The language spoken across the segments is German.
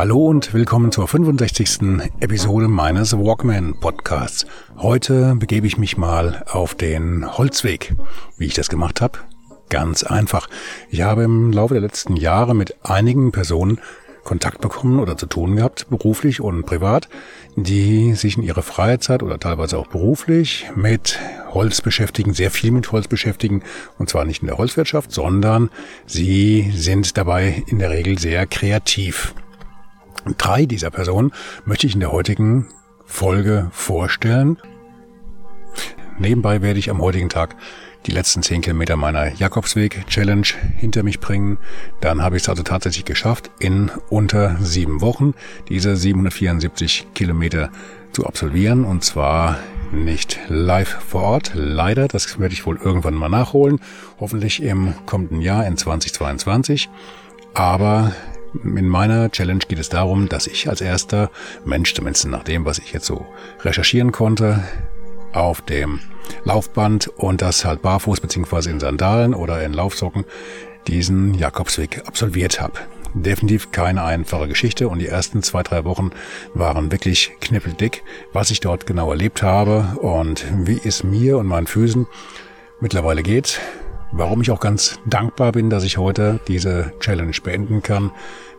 Hallo und willkommen zur 65. Episode meines Walkman Podcasts. Heute begebe ich mich mal auf den Holzweg. Wie ich das gemacht habe? Ganz einfach. Ich habe im Laufe der letzten Jahre mit einigen Personen Kontakt bekommen oder zu tun gehabt, beruflich und privat, die sich in ihrer Freizeit oder teilweise auch beruflich mit Holz beschäftigen, sehr viel mit Holz beschäftigen, und zwar nicht in der Holzwirtschaft, sondern sie sind dabei in der Regel sehr kreativ. Drei dieser Personen möchte ich in der heutigen Folge vorstellen. Nebenbei werde ich am heutigen Tag die letzten zehn Kilometer meiner Jakobsweg-Challenge hinter mich bringen. Dann habe ich es also tatsächlich geschafft, in unter sieben Wochen diese 774 Kilometer zu absolvieren. Und zwar nicht live vor Ort. Leider, das werde ich wohl irgendwann mal nachholen. Hoffentlich im kommenden Jahr in 2022. Aber in meiner Challenge geht es darum, dass ich als erster Mensch, zumindest nach dem, was ich jetzt so recherchieren konnte, auf dem Laufband und das halt barfuß beziehungsweise in Sandalen oder in Laufsocken diesen Jakobsweg absolviert habe. Definitiv keine einfache Geschichte und die ersten zwei, drei Wochen waren wirklich knippeldick, was ich dort genau erlebt habe und wie es mir und meinen Füßen mittlerweile geht. Warum ich auch ganz dankbar bin, dass ich heute diese Challenge beenden kann,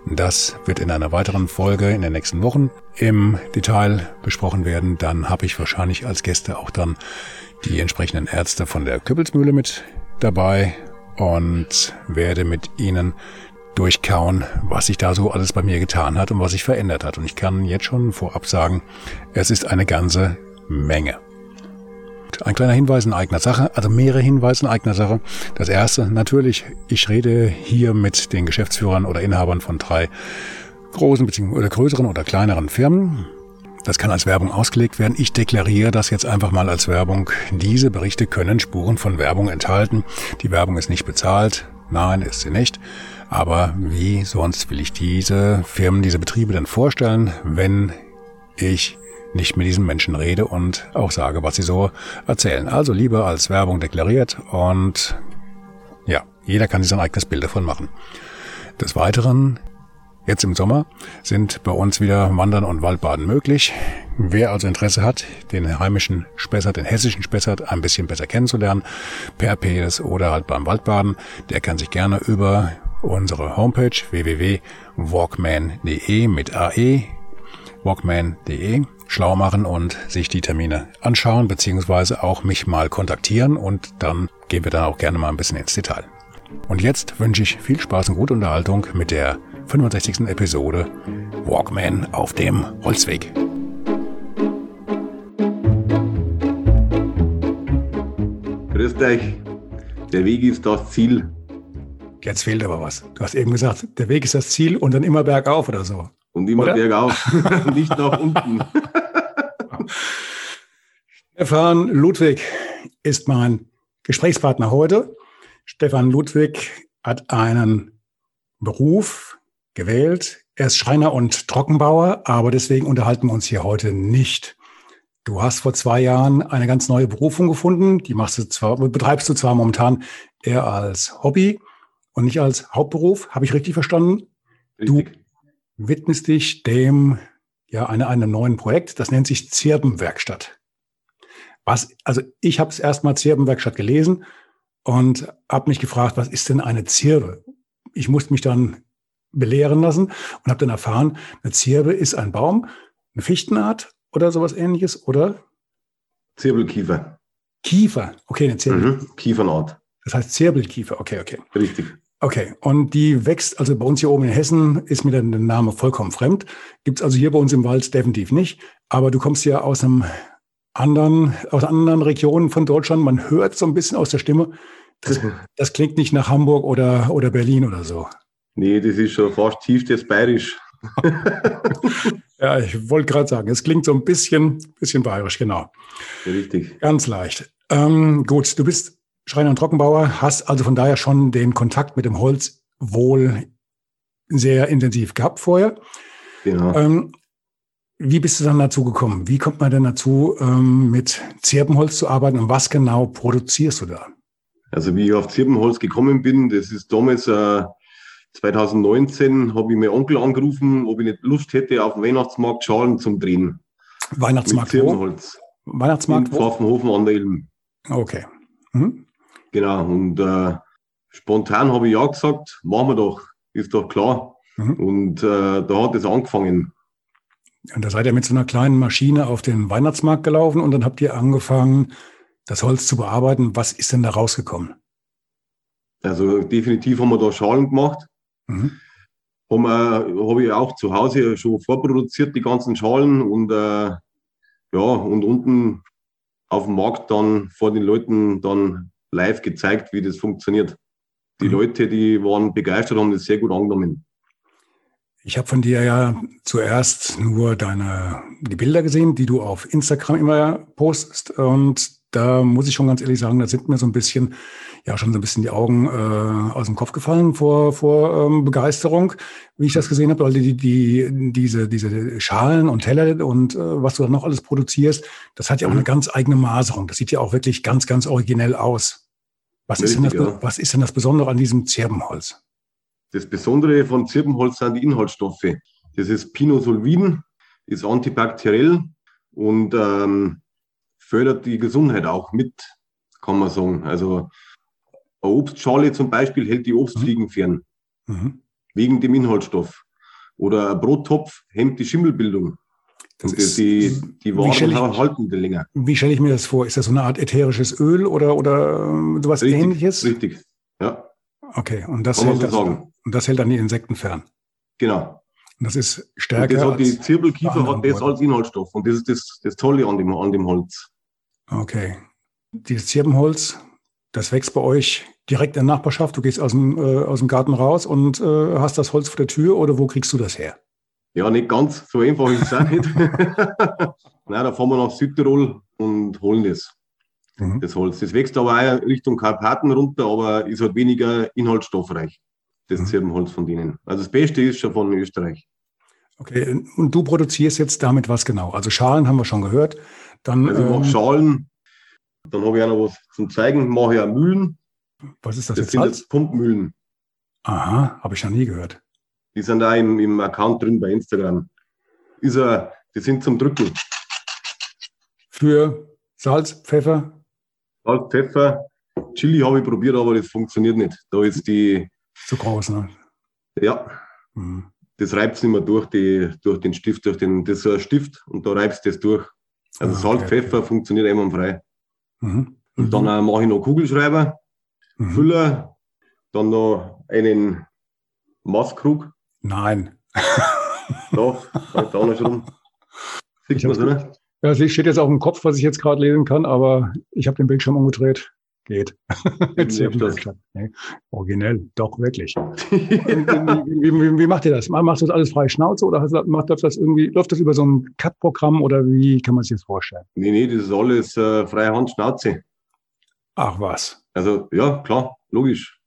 das wird in einer weiteren Folge in den nächsten Wochen im Detail besprochen werden. Dann habe ich wahrscheinlich als Gäste auch dann die entsprechenden Ärzte von der Küppelsmühle mit dabei und werde mit ihnen durchkauen, was sich da so alles bei mir getan hat und was sich verändert hat. Und ich kann jetzt schon vorab sagen, es ist eine ganze Menge. Ein kleiner Hinweis in eigener Sache, also mehrere Hinweise in eigener Sache. Das erste, natürlich, ich rede hier mit den Geschäftsführern oder Inhabern von drei großen bzw. oder größeren oder kleineren Firmen. Das kann als Werbung ausgelegt werden. Ich deklariere das jetzt einfach mal als Werbung. Diese Berichte können Spuren von Werbung enthalten. Die Werbung ist nicht bezahlt. Nein, ist sie nicht. Aber wie sonst will ich diese Firmen, diese Betriebe dann vorstellen, wenn ich nicht mit diesen Menschen rede und auch sage, was sie so erzählen. Also lieber als Werbung deklariert und ja, jeder kann sich sein eigenes Bild davon machen. Des Weiteren, jetzt im Sommer, sind bei uns wieder Wandern und Waldbaden möglich. Wer also Interesse hat, den heimischen Spessart, den hessischen Spessart ein bisschen besser kennenzulernen, per PS oder halt beim Waldbaden, der kann sich gerne über unsere Homepage www.walkman.de mit AE walkman.de schlau machen und sich die Termine anschauen, beziehungsweise auch mich mal kontaktieren und dann gehen wir dann auch gerne mal ein bisschen ins Detail. Und jetzt wünsche ich viel Spaß und gute Unterhaltung mit der 65. Episode Walkman auf dem Holzweg. Grüß euch. Der Weg ist das Ziel. Jetzt fehlt aber was. Du hast eben gesagt, der Weg ist das Ziel und dann immer bergauf oder so. Und immer oder? bergauf, nicht nach unten. Stefan Ludwig ist mein Gesprächspartner heute. Stefan Ludwig hat einen Beruf gewählt. Er ist Schreiner und Trockenbauer, aber deswegen unterhalten wir uns hier heute nicht. Du hast vor zwei Jahren eine ganz neue Berufung gefunden. Die machst du zwar, betreibst du zwar momentan eher als Hobby und nicht als Hauptberuf. Habe ich richtig verstanden? Richtig. Du widmest dich dem ja eine, einem neuen Projekt, das nennt sich Zirbenwerkstatt. Was, also ich habe es erstmal Zirbenwerkstatt gelesen und habe mich gefragt, was ist denn eine Zirbe? Ich musste mich dann belehren lassen und habe dann erfahren, eine Zirbe ist ein Baum, eine Fichtenart oder sowas ähnliches, oder? Zirbelkiefer. Kiefer, okay, eine Zirbel. Mhm. Kiefernart. Das heißt Zirbelkiefer, okay, okay. Richtig. Okay, und die wächst, also bei uns hier oben in Hessen ist mir der Name vollkommen fremd. Gibt's also hier bei uns im Wald definitiv nicht. Aber du kommst ja aus einem anderen, aus anderen Regionen von Deutschland. Man hört so ein bisschen aus der Stimme. Das, das klingt nicht nach Hamburg oder, oder Berlin oder so. Nee, das ist schon fast tiefstes Bayerisch. ja, ich wollte gerade sagen, es klingt so ein bisschen, bisschen bayerisch, genau. richtig. Ganz leicht. Ähm, gut, du bist Schreiner und Trockenbauer, hast also von daher schon den Kontakt mit dem Holz wohl sehr intensiv gehabt vorher. Genau. Ähm, wie bist du dann dazu gekommen? Wie kommt man denn dazu, ähm, mit Zirbenholz zu arbeiten und was genau produzierst du da? Also wie ich auf Zirbenholz gekommen bin, das ist damals äh, 2019, habe ich meinen Onkel angerufen, ob ich nicht Lust hätte, auf dem Weihnachtsmarkt Schalen zum Drehen. Weihnachtsmarkt mit Zirbenholz. wo? Weihnachtsmarkt In Pfaffenhofen an der Ilm. Okay. Mhm. Genau, und äh, spontan habe ich ja gesagt, machen wir doch, ist doch klar. Mhm. Und äh, da hat es angefangen. Und da seid ihr mit so einer kleinen Maschine auf den Weihnachtsmarkt gelaufen und dann habt ihr angefangen, das Holz zu bearbeiten. Was ist denn da rausgekommen? Also definitiv haben wir da Schalen gemacht. Mhm. Haben wir- Habe ich auch zu Hause schon vorproduziert, die ganzen Schalen. Und äh, ja, und unten auf dem Markt dann vor den Leuten dann live gezeigt, wie das funktioniert. Die Mhm. Leute, die waren begeistert, haben das sehr gut angenommen. Ich habe von dir ja zuerst nur deine die Bilder gesehen, die du auf Instagram immer postest. Und da muss ich schon ganz ehrlich sagen, da sind mir so ein bisschen, ja, schon so ein bisschen die Augen äh, aus dem Kopf gefallen vor, vor ähm, Begeisterung, wie ich das gesehen habe, weil die, die, diese, diese Schalen und Teller und äh, was du dann noch alles produzierst, das hat ja auch Mhm. eine ganz eigene Maserung. Das sieht ja auch wirklich ganz, ganz originell aus. Was, ist, denn das, Richtig, ja. was ist denn das Besondere an diesem Zirbenholz? Das Besondere von Zirbenholz sind die Inhaltsstoffe. Das ist Pinosolvin, ist antibakteriell und ähm, fördert die Gesundheit auch mit, kann man sagen. Also eine Obstschale zum Beispiel hält die Obstfliegen fern, Mhm. wegen dem Inhaltsstoff. Oder ein Brottopf hemmt die Schimmelbildung. Das und ist- die, die die länger. Wie stelle ich mir das vor? Ist das so eine Art ätherisches Öl oder, oder ähm, sowas Richtig, ähnliches? richtig. Ja, Okay, und das, hält das, und das hält dann die Insekten fern. Genau. Und das ist Und stärker das hat die Zirbelkiefer hat das als Inhaltsstoff. Und das ist das, das Tolle an dem, an dem Holz. Okay. Dieses Zirbenholz, das wächst bei euch direkt in der Nachbarschaft. Du gehst aus dem, äh, aus dem Garten raus und äh, hast das Holz vor der Tür oder wo kriegst du das her? Ja, nicht ganz, so einfach ist es auch nicht. Nein, da fahren wir nach Südtirol und holen das, Mhm. das Holz. Das wächst aber auch Richtung Karpaten runter, aber ist halt weniger inhaltsstoffreich, das Mhm. Zirbenholz von denen. Also das Beste ist schon von Österreich. Okay, und du produzierst jetzt damit was genau? Also Schalen haben wir schon gehört. Dann, Also ich mache ähm, Schalen, dann habe ich auch noch was zum Zeigen, mache auch Mühlen. was ist das, Das jetzt? sind Salz? jetzt Pumpmühlen. Aha, habe ich noch nie gehört. Die sind da im, im Account drin bei Instagram. Ist er, die sind zum Drücken. Für Salz, Pfeffer, Salz, Pfeffer, Chili habe ich probiert, aber das funktioniert nicht. Da ist die, zu groß, ne? ja, Mhm. das reibt es nicht mehr durch, die, durch den Stift, durch den, das ist ein Stift und da reibst du das durch. Also Ah, Salz, okay, Pfeffer funktioniert einwandfrei. Mhm. Und dann äh, mache ich noch Kugelschreiber, Mhm. Füller, dann noch einen Maßkrug. Nein. Da, halt da noch schon. Sieht Ich man hab's oder? Ja, es steht jetzt auf dem Kopf, was ich jetzt gerade lesen kann, aber ich habe den Bildschirm umgedreht. Geht. Nee, originell, doch wirklich. wie, wie, wie, wie macht ihr das? Machst du das alles frei Schnauze oder hast, macht läuft das irgendwie, läuft das über so ein Cut-Programm oder wie kann man sich das vorstellen? Nee, nee, das ist alles äh, freie Hand, Schnauze. Ach was. Also ja, klar, logisch.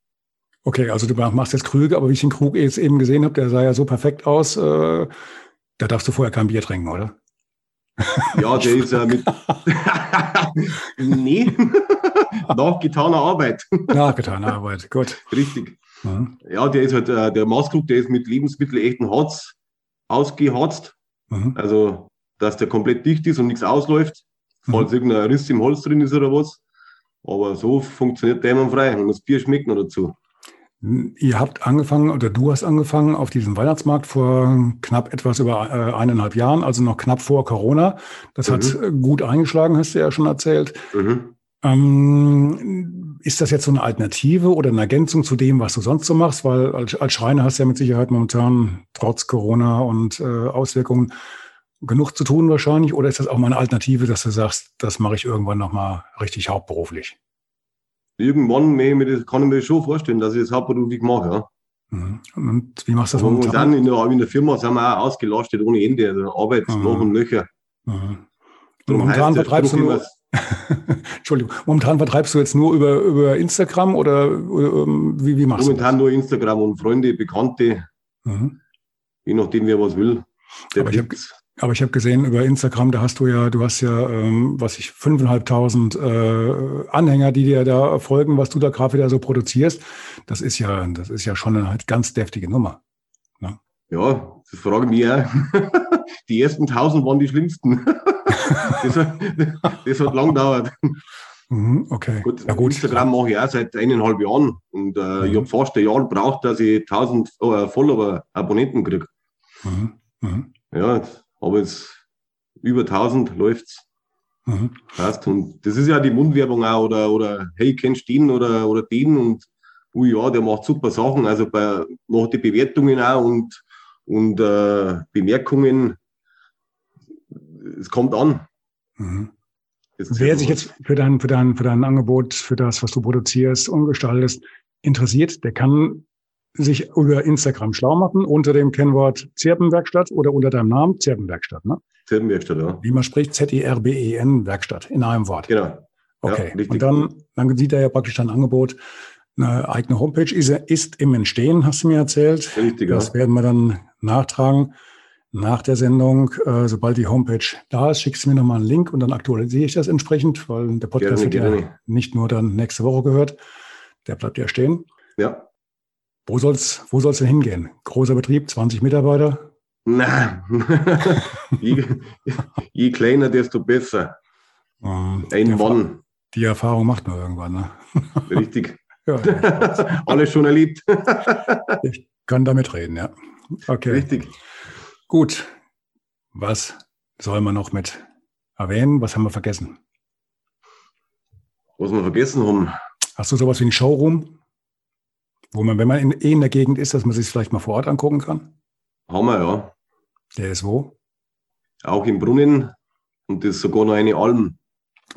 Okay, also du machst jetzt Krüge, aber wie ich den Krug jetzt eben gesehen habe, der sah ja so perfekt aus, äh, da darfst du vorher kein Bier trinken, oder? Ja, der ist äh, mit. nee, nach getaner Arbeit. Nachgetane Arbeit, gut. Richtig. Mhm. Ja, der ist halt, äh, der Maßkrug, der ist mit Lebensmittel echten Harz ausgeharzt. Mhm. Also, dass der komplett dicht ist und nichts ausläuft. Mhm. Falls irgendein Riss im Holz drin ist oder was. Aber so funktioniert der immer frei und das Bier schmeckt noch dazu. Ihr habt angefangen oder du hast angefangen auf diesem Weihnachtsmarkt vor knapp etwas über äh, eineinhalb Jahren, also noch knapp vor Corona. Das hat Mhm. äh, gut eingeschlagen, hast du ja schon erzählt. Mhm. Ähm, ist das jetzt so eine Alternative oder eine Ergänzung zu dem, was du sonst so machst? Weil als, als Schreiner hast du ja mit Sicherheit momentan trotz Corona und äh, Auswirkungen genug zu tun wahrscheinlich. Oder ist das auch mal eine Alternative, dass du sagst, das mache ich irgendwann nochmal richtig hauptberuflich? Irgendwann ich mir das, kann ich mir schon vorstellen, dass ich das hauptberuflich mache. Ja. Mhm. Und wie machst du das momentan? In der, in der Firma sind wir auch ausgelastet ohne Ende. Also Arbeit mhm. noch und nöcher. Mhm. Momentan vertreibst du nur, Entschuldigung, momentan vertreibst du jetzt nur über, über Instagram oder, ähm, wie, wie machst momentan du Momentan nur Instagram und Freunde, Bekannte, mhm. je nachdem, wer was will. Aber ich, hab, aber ich habe gesehen über Instagram, da hast du ja, du hast ja, ähm, was ich, 5.500 äh, Anhänger, die dir da folgen, was du da gerade wieder so produzierst. Das ist ja, das ist ja schon eine halt ganz deftige Nummer. Ne? Ja, das fragen mich auch. Die ersten 1000 waren die schlimmsten. das, hat, das hat lang gedauert. Mhm, okay. Gut, ja, gut. Instagram mache ich auch seit eineinhalb Jahren und äh, mhm. ich habe fast ein Jahr gebraucht, dass ich 1000 äh, Follower, Abonnenten kriege. Mhm. Mhm. Ja, aber jetzt über 1000 läuft's. Mhm. Passt. Und das ist ja die Mundwerbung auch oder, oder hey, kennst du den oder, oder den und oh ja, der macht super Sachen. Also bei, nach die Bewertungen auch und, und äh, Bemerkungen, es kommt an. Mhm. Wer sich jetzt für dein, für, dein, für dein Angebot, für das, was du produzierst und gestaltest, interessiert, der kann sich über Instagram schlau machen unter dem Kennwort Zirbenwerkstatt oder unter deinem Namen Zirbenwerkstatt, ne? Zirbenwerkstatt, ja. Wie man spricht, Z-I-R-B-E-N Werkstatt in einem Wort. Genau. Okay. Ja, und dann, dann sieht er ja praktisch dein Angebot. Eine eigene Homepage ist, ist im Entstehen, hast du mir erzählt. Richtig, Das ja. werden wir dann nachtragen nach der Sendung. Äh, sobald die Homepage da ist, schickst du mir nochmal einen Link und dann aktualisiere ich das entsprechend, weil der Podcast gerne, wird ja nicht nur dann nächste Woche gehört. Der bleibt ja stehen. Ja. Wo soll's, wo soll's denn hingehen? Großer Betrieb, 20 Mitarbeiter? Nein. je, je, kleiner, desto besser. Ähm, Ein Mann. Die Erfahrung macht man irgendwann, ne? Richtig. ja, Alles schon erlebt. ich kann damit reden, ja. Okay. Richtig. Gut. Was soll man noch mit erwähnen? Was haben wir vergessen? Was wir vergessen haben. Hast du sowas wie ein Showroom? Wo man, wenn man in, eh in der Gegend ist, dass man sich vielleicht mal vor Ort angucken kann? Haben wir, ja. Der ist wo? Auch im Brunnen und das ist sogar noch eine Alm.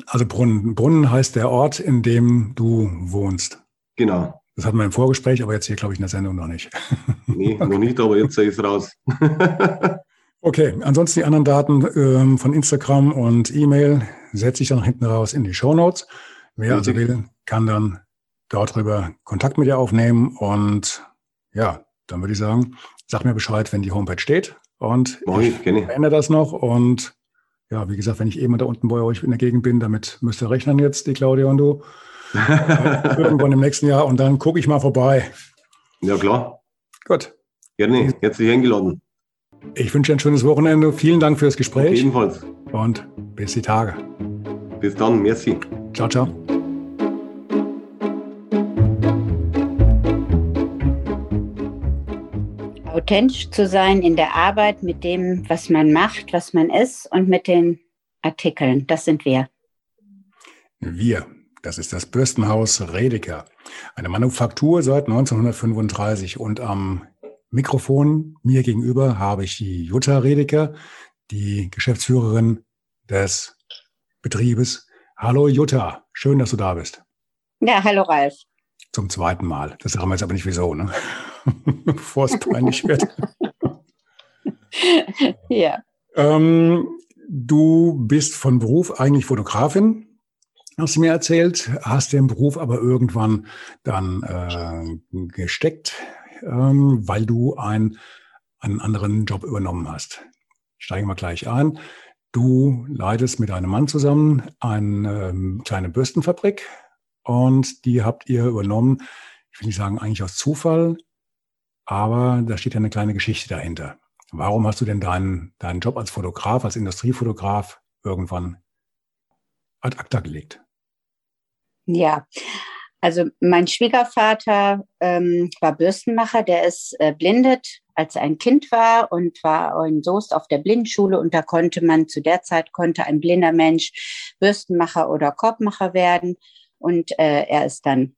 Also Brunnen. Brunnen heißt der Ort, in dem du wohnst. Genau. Das hatten wir im Vorgespräch, aber jetzt hier, glaube ich, in der Sendung noch nicht. nee, okay. noch nicht, aber jetzt ist es raus. okay, ansonsten die anderen Daten ähm, von Instagram und E-Mail setze ich dann hinten raus in die Show Notes. Wer also will, kann dann dort drüber Kontakt mit dir aufnehmen. Und ja, dann würde ich sagen, sag mir Bescheid, wenn die Homepage steht. Und Mach ich, ändere das noch. Und ja, wie gesagt, wenn ich mal da unten bei euch in der Gegend bin, damit müsst ihr rechnen jetzt, die Claudia und du. Irgendwann im nächsten Jahr. Und dann gucke ich mal vorbei. Ja, klar. Gut. Gerne, herzlich eingeladen. Ich wünsche ein schönes Wochenende. Vielen Dank fürs Gespräch. Ebenfalls. Und bis die Tage. Bis dann. Merci. Ciao, ciao. Authentisch zu sein in der Arbeit mit dem, was man macht, was man ist und mit den Artikeln. Das sind wir. Wir, das ist das Bürstenhaus Redeker. Eine Manufaktur seit 1935 und am Mikrofon mir gegenüber habe ich die Jutta Redeker, die Geschäftsführerin des Betriebes. Hallo Jutta, schön, dass du da bist. Ja, hallo Ralf. Zum zweiten Mal. Das sagen wir jetzt aber nicht wieso, ne? Bevor es peinlich wird. ja. Ähm, du bist von Beruf eigentlich Fotografin, hast du mir erzählt, hast den Beruf aber irgendwann dann äh, gesteckt, ähm, weil du ein, einen anderen Job übernommen hast. Steigen wir gleich ein. Du leitest mit deinem Mann zusammen eine ähm, kleine Bürstenfabrik und die habt ihr übernommen, ich will nicht sagen eigentlich aus Zufall, aber da steht ja eine kleine Geschichte dahinter. Warum hast du denn deinen, deinen Job als Fotograf, als Industriefotograf irgendwann ad acta gelegt? Ja, also mein Schwiegervater ähm, war Bürstenmacher, der ist äh, blindet, als er ein Kind war und war in Soest auf der Blindschule und da konnte man zu der Zeit konnte ein blinder Mensch Bürstenmacher oder Korbmacher werden und äh, er ist dann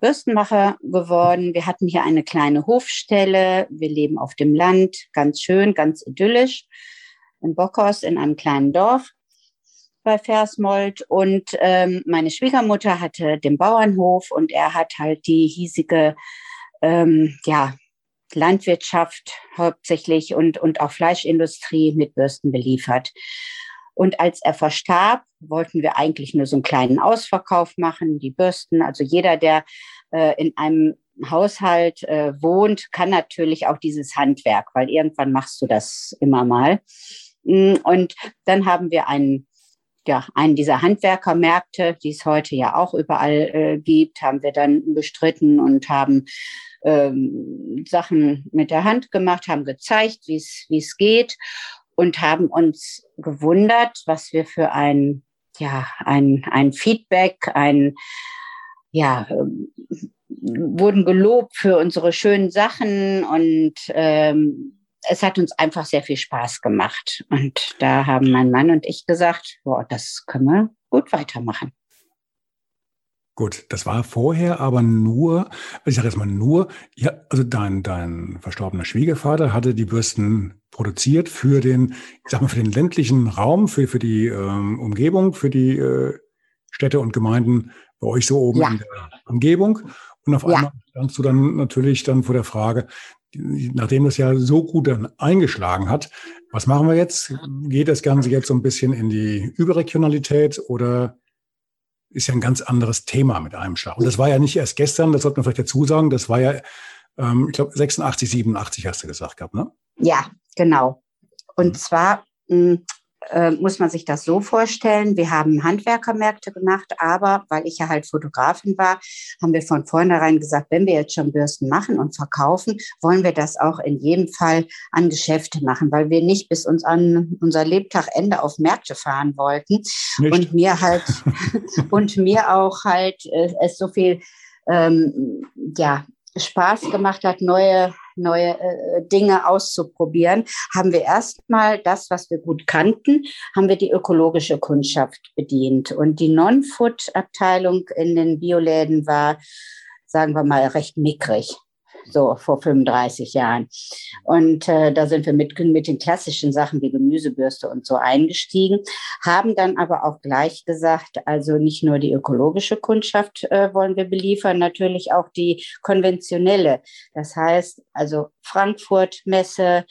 Bürstenmacher geworden. Wir hatten hier eine kleine Hofstelle. Wir leben auf dem Land, ganz schön, ganz idyllisch, in Bockhaus in einem kleinen Dorf bei Versmold. Und ähm, meine Schwiegermutter hatte den Bauernhof und er hat halt die hiesige, ähm, ja, Landwirtschaft hauptsächlich und, und auch Fleischindustrie mit Bürsten beliefert. Und als er verstarb, wollten wir eigentlich nur so einen kleinen Ausverkauf machen, die Bürsten. Also jeder, der äh, in einem Haushalt äh, wohnt, kann natürlich auch dieses Handwerk, weil irgendwann machst du das immer mal. Mm, und dann haben wir einen, ja, einen dieser Handwerkermärkte, die es heute ja auch überall äh, gibt, haben wir dann bestritten und haben ähm, Sachen mit der Hand gemacht, haben gezeigt, wie es geht und haben uns gewundert, was wir für ein, ja, ein, ein Feedback, ein, ja, ähm, wurden gelobt für unsere schönen Sachen und ähm, es hat uns einfach sehr viel Spaß gemacht. Und da haben mein Mann und ich gesagt, boah, das können wir gut weitermachen. Gut, das war vorher aber nur, ich sage jetzt mal nur, ja, also dein, dein verstorbener Schwiegervater hatte die Bürsten produziert für den, ich sag mal, für den ländlichen Raum, für, für die ähm, Umgebung, für die äh, Städte und Gemeinden bei euch so oben ja. in der Umgebung. Und auf einmal ja. standst du dann natürlich dann vor der Frage, nachdem das ja so gut dann eingeschlagen hat, was machen wir jetzt? Geht das Ganze jetzt so ein bisschen in die Überregionalität oder ist ja ein ganz anderes Thema mit einem Schlag. Und das war ja nicht erst gestern, das sollte man vielleicht dazu sagen, das war ja, ähm, ich glaube, 86, 87 hast du gesagt gehabt, ne? Ja, genau. Und mhm. zwar mh, hm, äh, muss man sich das so vorstellen. Wir haben Handwerkermärkte gemacht, aber weil ich ja halt Fotografin war, haben wir von vornherein gesagt, wenn wir jetzt schon Bürsten machen und verkaufen, wollen wir das auch in jedem Fall an Geschäfte machen, weil wir nicht bis uns an unser Lebtagende auf Märkte fahren wollten nicht. und mir halt und mir auch halt äh, es so viel ähm, ja Spaß gemacht hat, neue neue äh, Dinge auszuprobieren, haben wir erstmal das, was wir gut kannten, haben wir die ökologische Kundschaft bedient. Und die Non-Food-Abteilung in den Bioläden war, sagen wir mal, recht mickrig so vor 35 Jahren. Und äh, da sind wir mit, mit den klassischen Sachen wie Gemüsebürste und so eingestiegen, haben dann aber auch gleich gesagt, also nicht nur die ökologische Kundschaft äh, wollen wir beliefern, natürlich auch die konventionelle. Das heißt, also Frankfurt Messe,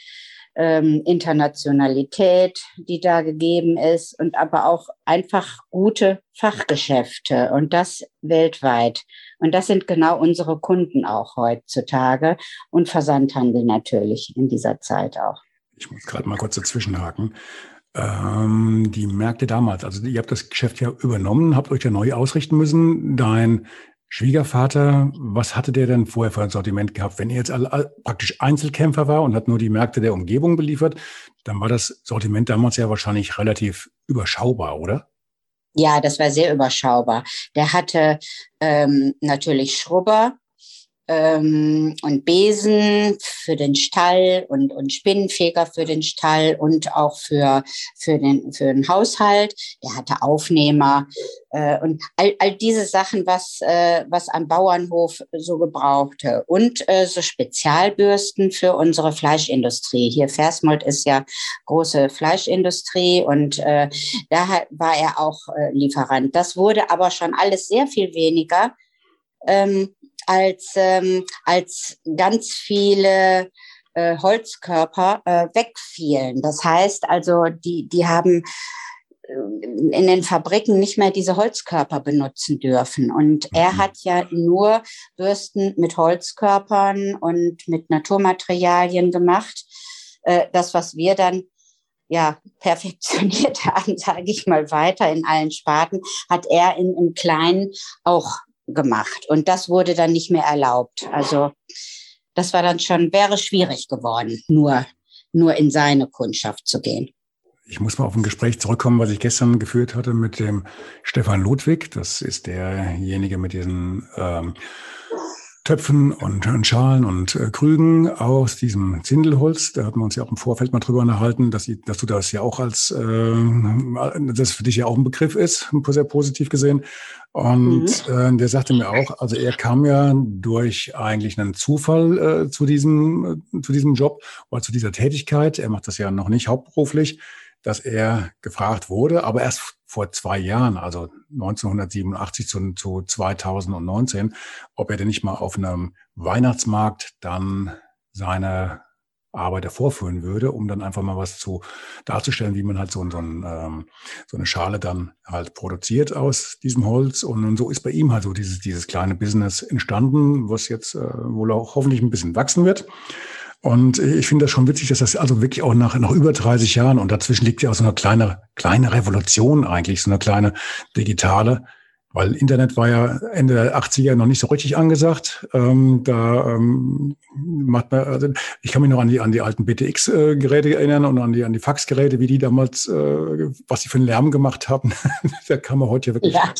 ähm, Internationalität, die da gegeben ist und aber auch einfach gute Fachgeschäfte und das weltweit. Und das sind genau unsere Kunden auch heutzutage und Versandhandel natürlich in dieser Zeit auch. Ich muss gerade mal kurz dazwischenhaken. Ähm, die Märkte damals, also ihr habt das Geschäft ja übernommen, habt euch ja neu ausrichten müssen. Dein Schwiegervater, was hatte der denn vorher für ein Sortiment gehabt? Wenn er jetzt all, all, praktisch Einzelkämpfer war und hat nur die Märkte der Umgebung beliefert, dann war das Sortiment damals ja wahrscheinlich relativ überschaubar, oder? Ja, das war sehr überschaubar. Der hatte ähm, natürlich Schrubber, ähm, und Besen für den Stall und, und Spinnenfeger für den Stall und auch für, für, den, für den Haushalt. Der hatte Aufnehmer äh, und all, all diese Sachen, was, äh, was am Bauernhof so gebrauchte. Und äh, so Spezialbürsten für unsere Fleischindustrie. Hier Versmold ist ja große Fleischindustrie und äh, da war er auch äh, Lieferant. Das wurde aber schon alles sehr viel weniger. Ähm, als, ähm, als ganz viele äh, Holzkörper äh, wegfielen. Das heißt also, die, die haben äh, in den Fabriken nicht mehr diese Holzkörper benutzen dürfen. Und er mhm. hat ja nur Bürsten mit Holzkörpern und mit Naturmaterialien gemacht. Äh, das, was wir dann ja perfektioniert haben, sage ich mal weiter in allen Sparten, hat er in, im Kleinen auch gemacht. Und das wurde dann nicht mehr erlaubt. Also das war dann schon, wäre schwierig geworden, nur, nur in seine Kundschaft zu gehen. Ich muss mal auf ein Gespräch zurückkommen, was ich gestern geführt hatte mit dem Stefan Ludwig. Das ist derjenige mit diesen ähm, Töpfen und, und Schalen und äh, Krügen aus diesem Zindelholz. Da hatten wir uns ja auch im Vorfeld mal drüber unterhalten, dass, dass du das ja auch als, äh, das für dich ja auch ein Begriff ist, sehr positiv gesehen. Und mhm. äh, der sagte mir auch, also er kam ja durch eigentlich einen Zufall äh, zu diesem, äh, zu diesem Job oder zu dieser Tätigkeit. Er macht das ja noch nicht hauptberuflich, dass er gefragt wurde, aber erst vor zwei Jahren, also 1987 zu, zu 2019, ob er denn nicht mal auf einem Weihnachtsmarkt dann seine Arbeiter vorführen würde, um dann einfach mal was zu darzustellen, wie man halt so, so, ein, ähm, so eine Schale dann halt produziert aus diesem Holz. Und, und so ist bei ihm halt so dieses, dieses kleine Business entstanden, was jetzt äh, wohl auch hoffentlich ein bisschen wachsen wird. Und ich finde das schon witzig, dass das also wirklich auch nach, nach über 30 Jahren und dazwischen liegt ja auch so eine kleine, kleine Revolution eigentlich, so eine kleine digitale, weil Internet war ja Ende der 80er noch nicht so richtig angesagt. Ähm, da ähm, macht man, also ich kann mich noch an die an die alten BTX-Geräte erinnern und an die an die Faxgeräte, wie die damals, äh, was die für einen Lärm gemacht haben. da kann man heute ja wirklich. Ja,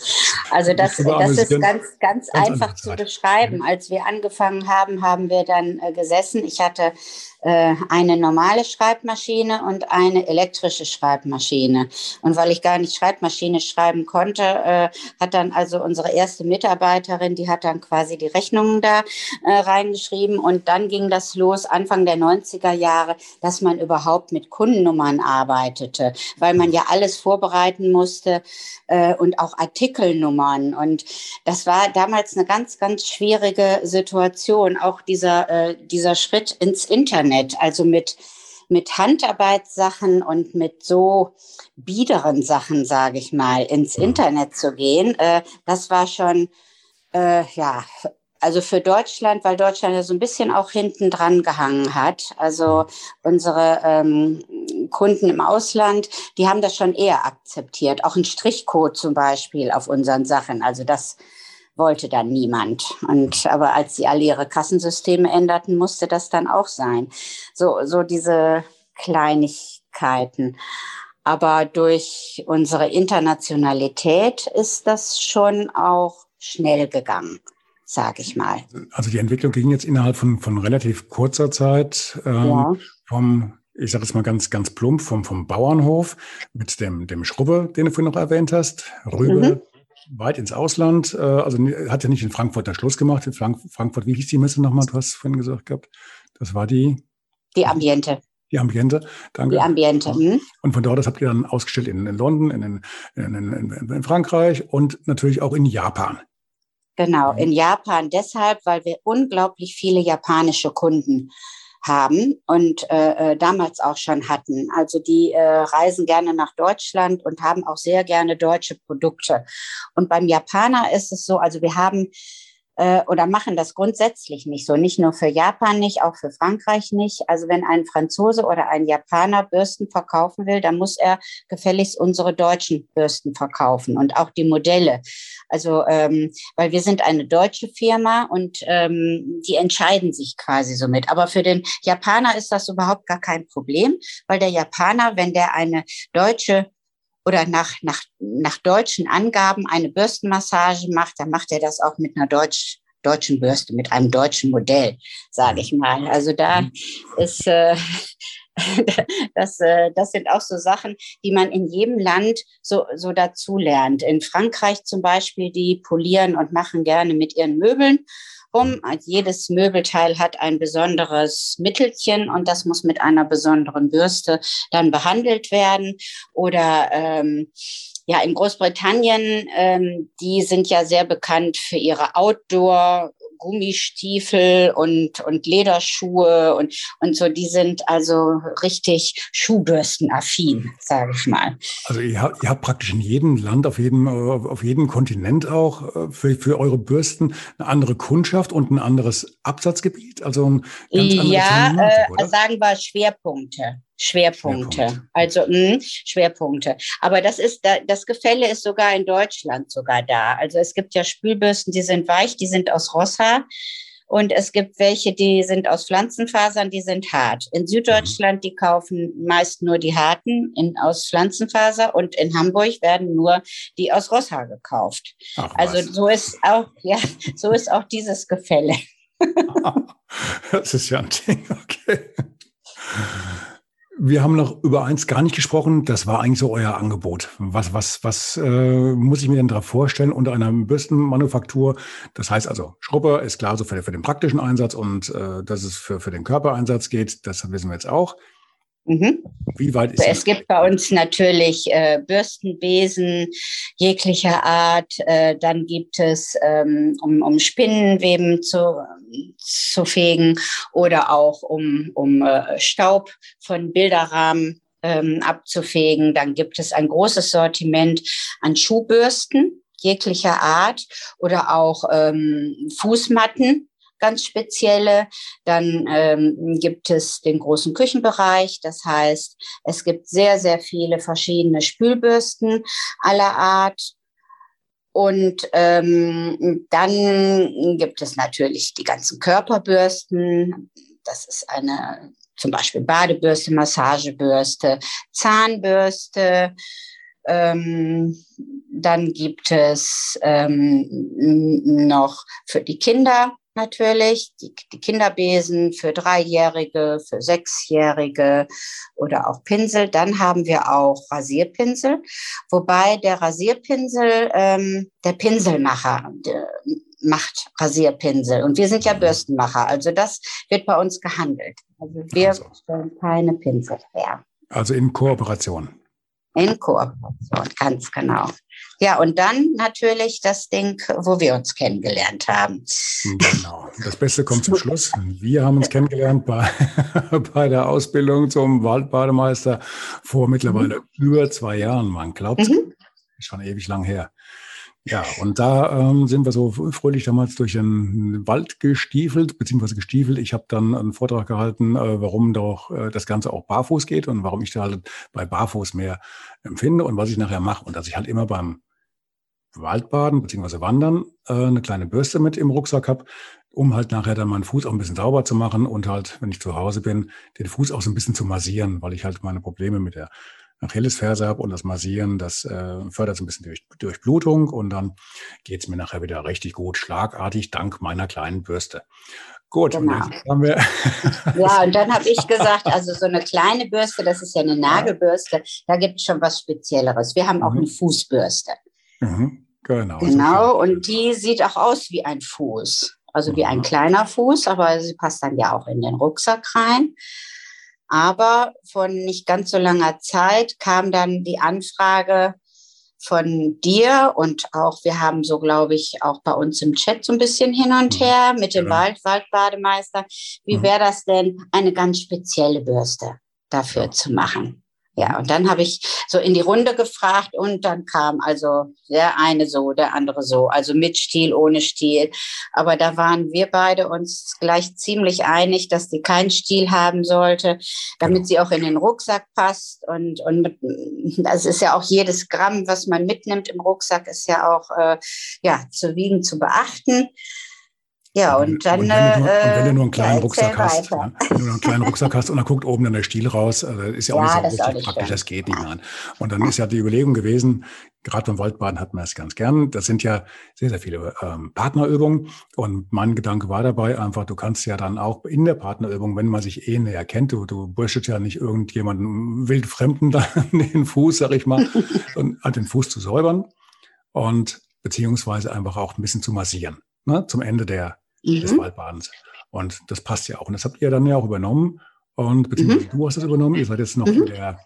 also das, das ist ganz, ganz, ganz einfach zu beschreiben. Als wir angefangen haben, haben wir dann äh, gesessen. Ich hatte äh, eine normale Schreibmaschine und eine elektrische Schreibmaschine. Und weil ich gar nicht Schreibmaschine schreiben konnte, äh, hat dann also unsere erste Mitarbeiterin, die hat dann quasi die Rechnungen da äh, reingeschrieben. Und dann ging das los, Anfang der 90er Jahre, dass man überhaupt mit Kundennummern arbeitete, weil man ja alles vorbereiten musste äh, und auch Artikelnummern. Und das war damals eine ganz, ganz schwierige Situation, auch dieser, äh, dieser Schritt ins Internet. Internet, also mit, mit Handarbeitssachen und mit so biederen Sachen, sage ich mal, ins mhm. Internet zu gehen, äh, das war schon, äh, ja, also für Deutschland, weil Deutschland ja so ein bisschen auch hinten dran gehangen hat. Also unsere ähm, Kunden im Ausland, die haben das schon eher akzeptiert. Auch ein Strichcode zum Beispiel auf unseren Sachen. Also das wollte dann niemand. Und aber als sie alle ihre Kassensysteme änderten, musste das dann auch sein. So, so diese Kleinigkeiten. Aber durch unsere Internationalität ist das schon auch schnell gegangen, sage ich mal. Also die Entwicklung ging jetzt innerhalb von, von relativ kurzer Zeit ähm, ja. vom ich sage es mal ganz, ganz plump, vom, vom Bauernhof mit dem, dem Schrubbe, den du vorhin noch erwähnt hast, rüber mhm weit ins Ausland. Äh, also hat ja nicht in Frankfurt der Schluss gemacht. In Frank Frankfurt, wie hieß die Messe nochmal? Du hast vorhin gesagt gehabt. Das war die. Die Ambiente. Die Ambiente, danke. Die Ambiente. Mhm. Und von dort das habt ihr dann ausgestellt in, in London, in, in, in, in, Frankreich und natürlich auch in Japan. Genau, in Japan deshalb, weil wir unglaublich viele japanische Kunden haben und äh, äh, damals auch schon hatten. Also die äh, reisen gerne nach Deutschland und haben auch sehr gerne deutsche Produkte. Und beim Japaner ist es so, also wir haben äh, oder machen das grundsätzlich nicht so. Nicht nur für Japan nicht, auch für Frankreich nicht. Also wenn ein Franzose oder ein Japaner Bürsten verkaufen will, dann muss er gefälligst unsere deutschen Bürsten verkaufen und auch die Modelle. Also ähm, weil wir sind eine deutsche Firma und ähm, die entscheiden sich quasi somit. Aber für den Japaner ist das überhaupt gar kein Problem, weil der Japaner, wenn der eine deutsche oder nach, nach, nach deutschen Angaben eine Bürstenmassage macht, dann macht er das auch mit einer deutsch, deutschen Bürste, mit einem deutschen Modell, sage ich mal. Also da mhm. ist äh, das, äh, das sind auch so Sachen, die man in jedem Land so, so dazu lernt. In Frankreich zum Beispiel, die polieren und machen gerne mit ihren Möbeln rum. Also jedes Möbelteil hat ein besonderes Mittelchen und das muss mit einer besonderen Bürste dann behandelt werden. Oder ähm, ja, in Großbritannien, ähm, die sind ja sehr bekannt für ihre Outdoor- Gummistiefel und, und Lederschuhe und, und so, die sind also richtig Schuhbürstenaffin, sage ich mal. Also ihr habt, ihr habt praktisch in jedem Land, auf jedem, auf jedem Kontinent auch äh, für, für eure Bürsten eine andere Kundschaft und ein anderes Absatzgebiet, also ein ganz Ja, äh, sagen wir Schwerpunkte. Schwerpunkte. Schwerpunkte. Also mh, hm, Schwerpunkte. Aber das ist da, das Gefälle ist sogar in Deutschland sogar da. Also es gibt ja Spülbürsten, die sind weich, die sind aus Rosshaar. Und es gibt welche, die sind aus Pflanzenfasern, die sind hart. In Süddeutschland, die kaufen meist nur die harten in, aus Pflanzenfaser und in Hamburg werden nur die aus Rosshaar gekauft. Ach, also so ist auch, ja, so ist auch dieses Gefälle. das ist ja ein Ding, okay. Wir haben noch über eins gar nicht gesprochen. Das war eigentlich so euer Angebot. Was, was, was äh, muss ich mir denn darauf vorstellen unter einer Bürstenmanufaktur? Das heißt also, Schrubber ist klar so für, für den praktischen Einsatz und äh, dass es für, für den Körpereinsatz geht, das wissen wir jetzt auch. Mhm. Wie weit ist es? Es gibt bei uns natürlich äh, Bürstenbesen jeglicher Art. Äh, dann gibt es, ähm, um, um Spinnenweben zu zu fegen oder auch um, um äh, Staub von Bilderrahmen ähm, abzufegen. Dann gibt es ein großes Sortiment an Schuhbürsten jeglicher Art oder auch ähm, Fußmatten, ganz spezielle. Dann ähm, gibt es den großen Küchenbereich. Das heißt, es gibt sehr, sehr viele verschiedene Spülbürsten aller Art. Und ähm, dann gibt es natürlich die ganzen Körperbürsten. Das ist eine zum Beispiel Badebürste, Massagebürste, Zahnbürste. Ähm, dann gibt es ähm, noch für die Kinder natürlich, die, die Kinderbesen für Dreijährige, für Sechsjährige oder auch Pinsel. Dann haben wir auch Rasierpinsel, wobei der Rasierpinsel ähm, der Pinselmacher der macht Rasierpinsel und wir sind ja Bürstenmacher, also das wird bei uns gehandelt. Also wir also. stellen keine Pinsel her. Also in Kooperation. In Kooperation, ganz genau. Ja, und dann natürlich das Ding, wo wir uns kennengelernt haben. Genau. Das Beste kommt zum Schluss. Wir haben uns kennengelernt bei, bei der Ausbildung zum Waldbademeister vor mittlerweile mhm. über zwei Jahren. Man glaubt, mhm. ist schon ewig lang her. Ja, und da ähm, sind wir so fröhlich damals durch den Wald gestiefelt, beziehungsweise gestiefelt. Ich habe dann einen Vortrag gehalten, äh, warum doch äh, das Ganze auch barfuß geht und warum ich da halt bei barfuß mehr empfinde und was ich nachher mache. Und dass ich halt immer beim Waldbaden beziehungsweise Wandern äh, eine kleine Bürste mit im Rucksack habe, um halt nachher dann meinen Fuß auch ein bisschen sauber zu machen und halt, wenn ich zu Hause bin, den Fuß auch so ein bisschen zu massieren, weil ich halt meine Probleme mit der Achillesferse habe und das Massieren, das äh, fördert so ein bisschen durch, durch Blutung und dann geht's mir nachher wieder richtig gut, schlagartig, dank meiner kleinen Bürste. Gut, genau. und haben wir. ja, und dann habe ich gesagt, also so eine kleine Bürste, das ist ja eine Nagelbürste, da gibt es schon was Spezielleres. Wir haben auch mhm. eine Fußbürste. Mhm. Genau. Genau, und die sieht auch aus wie ein Fuß. Also wie ein mhm. kleiner Fuß, aber sie passt dann ja auch in den Rucksack rein. Aber von nicht ganz so langer Zeit kam dann die Anfrage von dir und auch, wir haben so, glaube ich, auch bei uns im Chat so ein bisschen hin und mhm. her mit dem ja. Wald, Waldbademeister. Wie mhm. wäre das denn, eine ganz spezielle Bürste dafür ja. zu machen? Ja, und dann habe ich so in die Runde gefragt und dann kam also der eine so, der andere so, also mit Stiel, ohne Stiel. Aber da waren wir beide uns gleich ziemlich einig, dass die keinen Stiel haben sollte, damit sie auch in den Rucksack passt. Und, und das ist ja auch jedes Gramm, was man mitnimmt im Rucksack, ist ja auch äh, ja, zu wiegen, zu beachten. Ja, und dann. Und wenn, du nur, und wenn du nur einen kleinen ja, Rucksack hast, ja, wenn du nur einen kleinen Rucksack hast und dann guckt oben dann der Stiel raus, also ist ja auch ja, nicht so richtig praktisch, schön. das geht nicht mehr. Und dann ist ja die Überlegung gewesen, gerade beim Waldbaden hat man das ganz gern. Das sind ja sehr, sehr viele ähm, Partnerübungen. Und mein Gedanke war dabei einfach, du kannst ja dann auch in der Partnerübung, wenn man sich eh näher kennt, du, du bürstet ja nicht irgendjemanden wildfremden dann den Fuß, sag ich mal, und halt den Fuß zu säubern und beziehungsweise einfach auch ein bisschen zu massieren ne, zum Ende der, mhm. des Waldbadens. Und das passt ja auch. Und das habt ihr dann ja auch übernommen. Und beziehungsweise mhm. du hast es übernommen. Ihr seid jetzt noch mhm. in der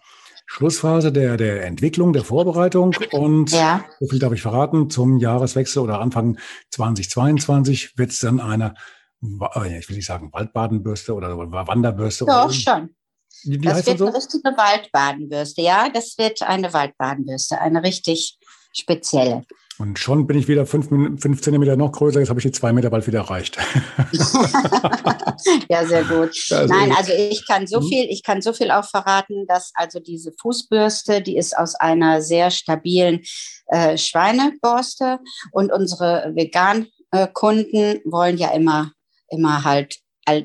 Schlussphase der, der Entwicklung, der Vorbereitung. Und ja. so viel darf ich verraten, zum Jahreswechsel oder Anfang 2022 wird es dann eine, äh, ich will nicht sagen Waldbadenbürste oder Wanderbürste. Doch, oder schon. Die, die das wird so? eine richtige Waldbadenbürste, ja. Das wird eine Waldbadenbürste, eine richtig spezielle. Und schon bin ich wieder fünf, fünf Zentimeter noch größer. Jetzt habe ich die zwei Meter bald wieder erreicht. ja, sehr gut. Also Nein, also ich kann so mhm. viel, ich kann so viel auch verraten, dass also diese Fußbürste, die ist aus einer sehr stabilen äh, Schweineborste und unsere Vegan-Kunden wollen ja immer, immer halt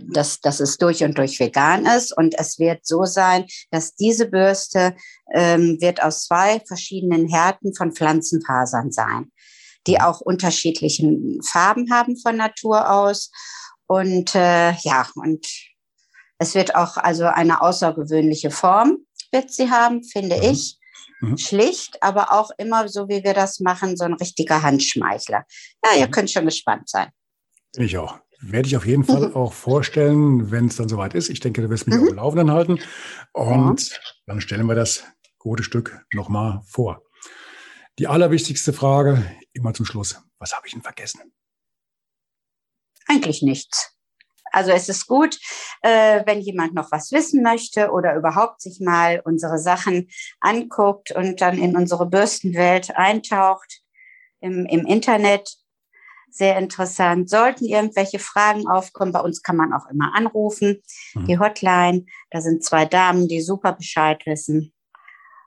dass, dass es durch und durch vegan ist. Und es wird so sein, dass diese Bürste ähm, wird aus zwei verschiedenen Härten von Pflanzenfasern sein, die mhm. auch unterschiedliche Farben haben von Natur aus. Und äh, ja, und es wird auch also eine außergewöhnliche Form wird sie haben, finde mhm. ich. Mhm. Schlicht, aber auch immer so, wie wir das machen, so ein richtiger Handschmeichler. Ja, ihr mhm. könnt schon gespannt sein. Ich auch. Werde ich auf jeden Fall auch vorstellen, wenn es dann soweit ist. Ich denke, du wirst mich mhm. auf dem Laufenden halten. Und ja. dann stellen wir das gute Stück nochmal vor. Die allerwichtigste Frage immer zum Schluss. Was habe ich denn vergessen? Eigentlich nichts. Also es ist gut, äh, wenn jemand noch was wissen möchte oder überhaupt sich mal unsere Sachen anguckt und dann in unsere Bürstenwelt eintaucht im, im Internet. Sehr interessant. Sollten irgendwelche Fragen aufkommen, bei uns kann man auch immer anrufen. Mhm. Die Hotline, da sind zwei Damen, die super Bescheid wissen.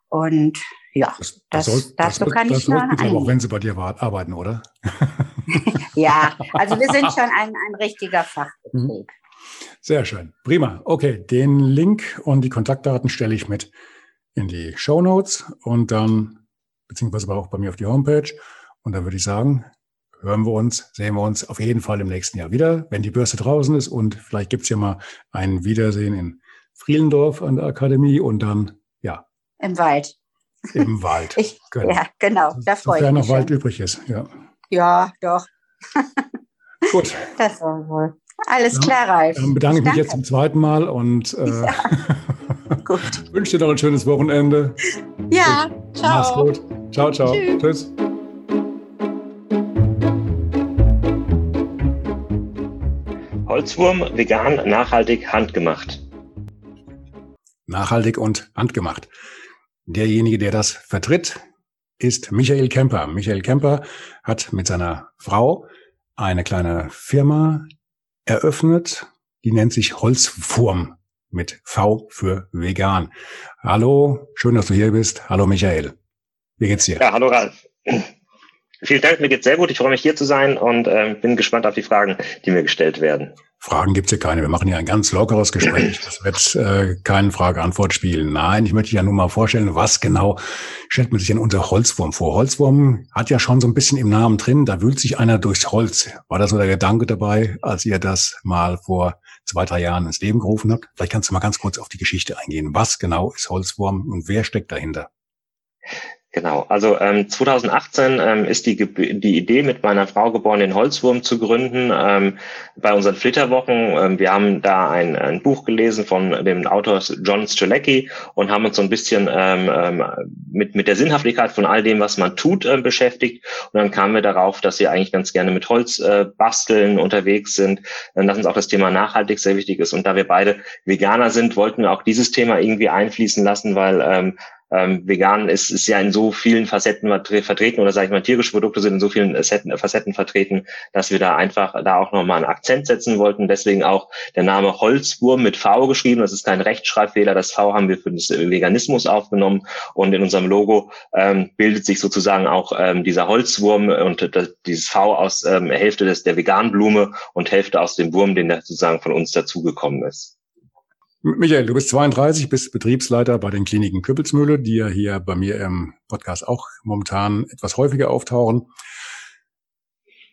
Und ja, das, das, soll, dazu das, kann das ich nur aber auch wenn sie bei dir arbeiten, oder? ja, also wir sind schon ein, ein richtiger Fachbetrieb. Mhm. Sehr schön. Prima. Okay, den Link und die Kontaktdaten stelle ich mit in die Show Notes und dann, beziehungsweise auch bei mir auf die Homepage. Und dann würde ich sagen, hören wir uns, sehen wir uns auf jeden Fall im nächsten Jahr wieder, wenn die Börse draußen ist und vielleicht gibt's ja mal ein Wiedersehen in Frielendorf an der Akademie und dann, ja. Im Wald. Im Wald. Ich, genau. Ja, genau. Da freue ich mich. noch Wald übrig ist, ja. Ja, doch. Gut. Das war wohl. Alles klar, Ralf. Dann bedanke ich mich jetzt zum zweiten Mal und äh, ja. gut. wünsche dir noch ein schönes Wochenende. Ja, ciao. Mach's gut. Ciao, ciao. Tschüss. Tschüss. Holzwurm, vegan, nachhaltig, handgemacht. Nachhaltig und handgemacht. Derjenige, der das vertritt, ist Michael Kemper. Michael Kemper hat mit seiner Frau eine kleine Firma eröffnet, die nennt sich Holzwurm mit V für vegan. Hallo, schön, dass du hier bist. Hallo Michael. Wie geht's dir? Ja, hallo Ralf. Vielen Dank, mir geht's sehr gut. Ich freue mich hier zu sein und äh, bin gespannt auf die Fragen, die mir gestellt werden. Fragen gibt's hier keine. Wir machen hier ein ganz lockeres Gespräch. Das wird äh, kein Frage-Antwort-Spiel. Nein, ich möchte ja nur mal vorstellen, was genau stellt man sich denn unter Holzwurm vor? Holzwurm hat ja schon so ein bisschen im Namen drin, da wühlt sich einer durchs Holz. War da so der Gedanke dabei, als ihr das mal vor zwei, drei Jahren ins Leben gerufen habt? Vielleicht kannst du mal ganz kurz auf die Geschichte eingehen. Was genau ist Holzwurm und wer steckt dahinter? Genau, also ähm, 2018 ähm, ist die, die Idee mit meiner Frau geboren, den Holzwurm zu gründen. Ähm, bei unseren Flitterwochen, ähm, wir haben da ein, ein Buch gelesen von dem Autor John Strzelecki und haben uns so ein bisschen ähm, ähm, mit, mit der Sinnhaftigkeit von all dem, was man tut, äh, beschäftigt. Und dann kamen wir darauf, dass wir eigentlich ganz gerne mit Holz äh, basteln unterwegs sind, äh, dass uns auch das Thema nachhaltig sehr wichtig ist. Und da wir beide Veganer sind, wollten wir auch dieses Thema irgendwie einfließen lassen, weil ähm, ähm, vegan ist, ist ja in so vielen Facetten vertreten oder sage ich mal, tierische Produkte sind in so vielen Facetten, Facetten vertreten, dass wir da einfach da auch nochmal einen Akzent setzen wollten. Deswegen auch der Name Holzwurm mit V geschrieben. Das ist kein Rechtschreibfehler. Das V haben wir für das Veganismus aufgenommen und in unserem Logo ähm, bildet sich sozusagen auch ähm, dieser Holzwurm und das, dieses V aus ähm, Hälfte des, der Veganblume und Hälfte aus dem Wurm, den sozusagen von uns dazugekommen ist. Michael, du bist 32, bist Betriebsleiter bei den Kliniken Küppelsmühle, die ja hier bei mir im Podcast auch momentan etwas häufiger auftauchen.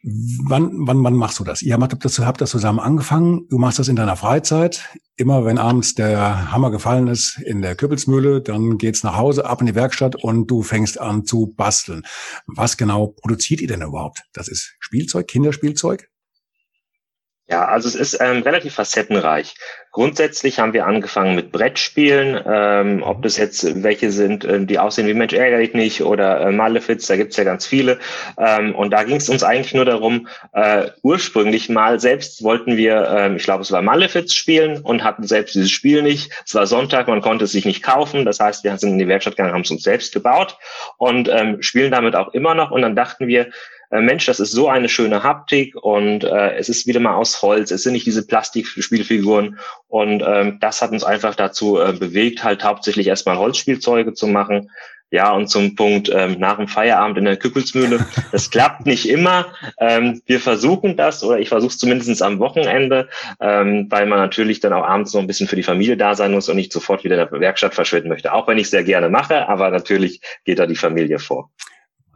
Wann, wann, wann machst du das? Ihr habt das, habt das zusammen angefangen. Du machst das in deiner Freizeit. Immer wenn abends der Hammer gefallen ist in der Küppelsmühle, dann geht's nach Hause, ab in die Werkstatt und du fängst an zu basteln. Was genau produziert ihr denn überhaupt? Das ist Spielzeug, Kinderspielzeug? Ja, also es ist ähm, relativ facettenreich. Grundsätzlich haben wir angefangen mit Brettspielen, ähm, ob das jetzt welche sind, äh, die aussehen wie Mensch ärgere dich nicht oder äh, Malefiz, da gibt's ja ganz viele. Ähm, und da ging es uns eigentlich nur darum, äh, ursprünglich mal selbst wollten wir, ähm, ich glaube es war Malefiz spielen und hatten selbst dieses Spiel nicht. Es war Sonntag, man konnte es sich nicht kaufen. Das heißt, wir sind in die Werkstatt gegangen, haben es uns selbst gebaut und ähm, spielen damit auch immer noch. Und dann dachten wir, äh, Mensch, das ist so eine schöne Haptik und äh, es ist wieder mal aus Holz, es sind nicht diese Plastikspielfiguren und ähm, das hat uns einfach dazu äh, bewegt, halt hauptsächlich erstmal Holzspielzeuge zu machen. Ja, und zum Punkt ähm, nach dem Feierabend in der Küppelsmühle. Das klappt nicht immer. Ähm, wir versuchen das, oder ich versuche es zumindest am Wochenende, ähm, weil man natürlich dann auch abends noch ein bisschen für die Familie da sein muss und nicht sofort wieder in der Werkstatt verschwinden möchte. Auch wenn ich es sehr gerne mache, aber natürlich geht da die Familie vor.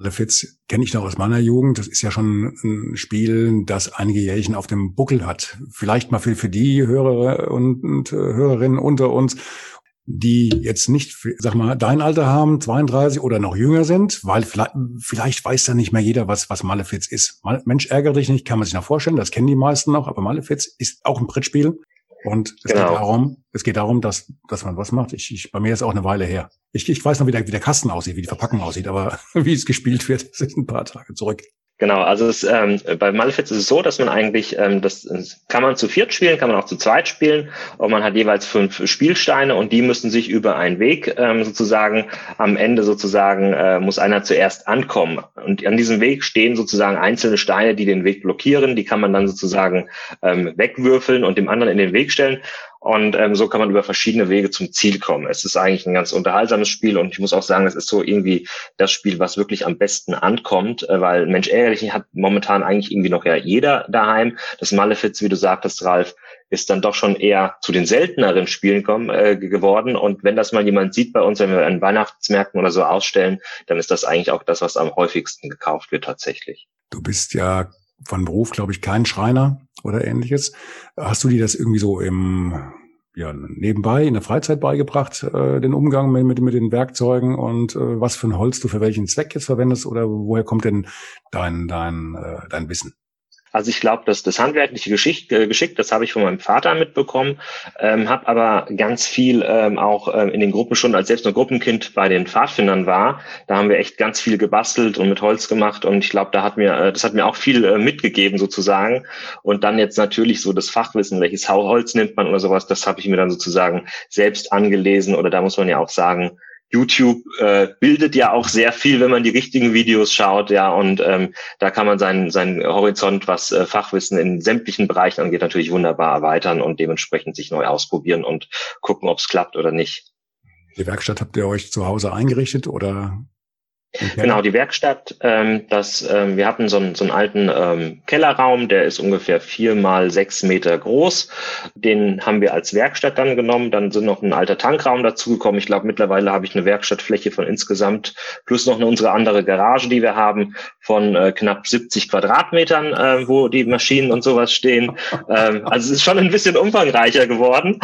Malefiz kenne ich noch aus meiner Jugend. Das ist ja schon ein Spiel, das einige Jährchen auf dem Buckel hat. Vielleicht mal für, für die Hörer und, und äh, Hörerinnen unter uns, die jetzt nicht, sag mal, dein Alter haben, 32 oder noch jünger sind, weil vielleicht, vielleicht weiß da nicht mehr jeder, was, was Malefiz ist. Mensch, ärgere dich nicht, kann man sich noch vorstellen, das kennen die meisten noch, aber Malefiz ist auch ein Brettspiel. Und es genau. geht darum, es geht darum, dass, dass man was macht. Ich, ich, bei mir ist auch eine Weile her. Ich, ich weiß noch, wie der, wie der Kasten aussieht, wie die Verpackung aussieht, aber wie es gespielt wird, ist ein paar Tage zurück. Genau, also es, ähm, bei Malefiz ist es so, dass man eigentlich, ähm, das, das kann man zu viert spielen, kann man auch zu zweit spielen und man hat jeweils fünf Spielsteine und die müssen sich über einen Weg ähm, sozusagen am Ende sozusagen äh, muss einer zuerst ankommen. Und an diesem Weg stehen sozusagen einzelne Steine, die den Weg blockieren, die kann man dann sozusagen ähm, wegwürfeln und dem anderen in den Weg stellen und ähm, so kann man über verschiedene Wege zum Ziel kommen. Es ist eigentlich ein ganz unterhaltsames Spiel und ich muss auch sagen, es ist so irgendwie das Spiel, was wirklich am besten ankommt, äh, weil Mensch ärgerlich hat momentan eigentlich irgendwie noch ja jeder daheim. Das Malefiz, wie du sagtest, Ralf, ist dann doch schon eher zu den selteneren Spielen kommen, äh, geworden. Und wenn das mal jemand sieht bei uns, wenn wir an Weihnachtsmärkten oder so ausstellen, dann ist das eigentlich auch das, was am häufigsten gekauft wird tatsächlich. Du bist ja von Beruf, glaube ich, kein Schreiner oder ähnliches. Hast du dir das irgendwie so im ja, nebenbei in der Freizeit beigebracht, äh, den Umgang mit, mit, mit den Werkzeugen und äh, was für ein Holz du für welchen Zweck jetzt verwendest oder woher kommt denn dein, dein, äh, dein Wissen? Also ich glaube, dass das handwerkliche Geschick, äh, Geschick, das habe ich von meinem Vater mitbekommen, ähm, habe aber ganz viel ähm, auch ähm, in den Gruppen schon, als selbst ein Gruppenkind bei den Pfadfindern war, da haben wir echt ganz viel gebastelt und mit Holz gemacht und ich glaube, da hat mir, äh, das hat mir auch viel äh, mitgegeben sozusagen. Und dann jetzt natürlich so das Fachwissen, welches Holz nimmt man oder sowas, das habe ich mir dann sozusagen selbst angelesen oder da muss man ja auch sagen, YouTube äh, bildet ja auch sehr viel, wenn man die richtigen Videos schaut, ja, und ähm, da kann man seinen, seinen Horizont, was äh, Fachwissen in sämtlichen Bereichen angeht, natürlich wunderbar erweitern und dementsprechend sich neu ausprobieren und gucken, ob es klappt oder nicht. Die Werkstatt habt ihr euch zu Hause eingerichtet oder Okay. Genau, die Werkstatt, ähm, das, ähm, wir hatten so einen, so einen alten ähm, Kellerraum, der ist ungefähr vier mal sechs Meter groß. Den haben wir als Werkstatt dann genommen. Dann sind noch ein alter Tankraum dazugekommen. Ich glaube, mittlerweile habe ich eine Werkstattfläche von insgesamt plus noch eine, unsere andere Garage, die wir haben, von äh, knapp 70 Quadratmetern, äh, wo die Maschinen und sowas stehen. ähm, also es ist schon ein bisschen umfangreicher geworden.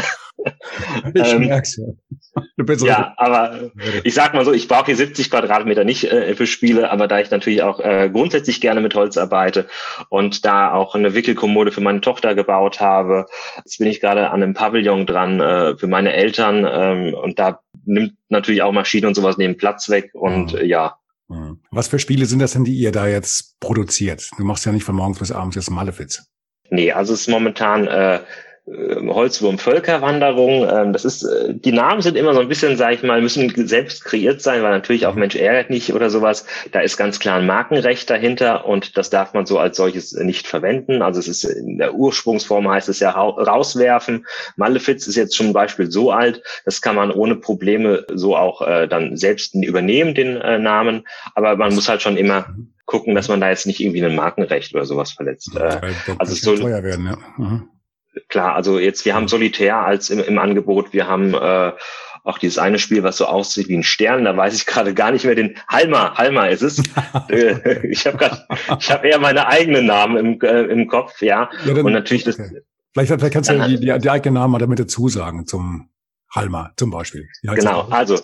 Ich ähm, merk's ja. Ja, aber ich sag mal so, ich brauche hier 70 Quadratmeter nicht äh, für Spiele, aber da ich natürlich auch äh, grundsätzlich gerne mit Holz arbeite und da auch eine Wickelkommode für meine Tochter gebaut habe, jetzt bin ich gerade an einem Pavillon dran äh, für meine Eltern ähm, und da nimmt natürlich auch Maschinen und sowas neben Platz weg und mhm. ja. Mhm. Was für Spiele sind das denn, die ihr da jetzt produziert? Du machst ja nicht von morgens bis abends jetzt Malefiz. Nee, also es ist momentan äh, Holzwurm-Völkerwanderung. Ähm, das ist, äh, die Namen sind immer so ein bisschen, sage ich mal, müssen selbst kreiert sein, weil natürlich auch Mensch ärgert nicht oder sowas. Da ist ganz klar ein Markenrecht dahinter und das darf man so als solches nicht verwenden. Also es ist in der Ursprungsform heißt es ja rauswerfen. Malefiz ist jetzt schon ein Beispiel so alt, das kann man ohne Probleme so auch äh, dann selbst übernehmen, den äh, Namen. Aber man muss halt schon immer gucken, dass man da jetzt nicht irgendwie ein Markenrecht oder sowas verletzt. Äh, also es soll teuer werden, ja. Mhm klar, also jetzt, wir haben Solitär als im, im Angebot, wir haben äh, auch dieses eine Spiel, was so aussieht wie ein Stern, da weiß ich gerade gar nicht mehr den Halma, Halma ist es. Äh, ich habe gerade, ich habe eher meine eigenen Namen im, äh, im Kopf, ja. ja dann, und natürlich okay. das. Vielleicht, vielleicht kannst du ja die, die, die eigenen Namen mal damit dazu sagen zum Halma zum Beispiel. Genau, also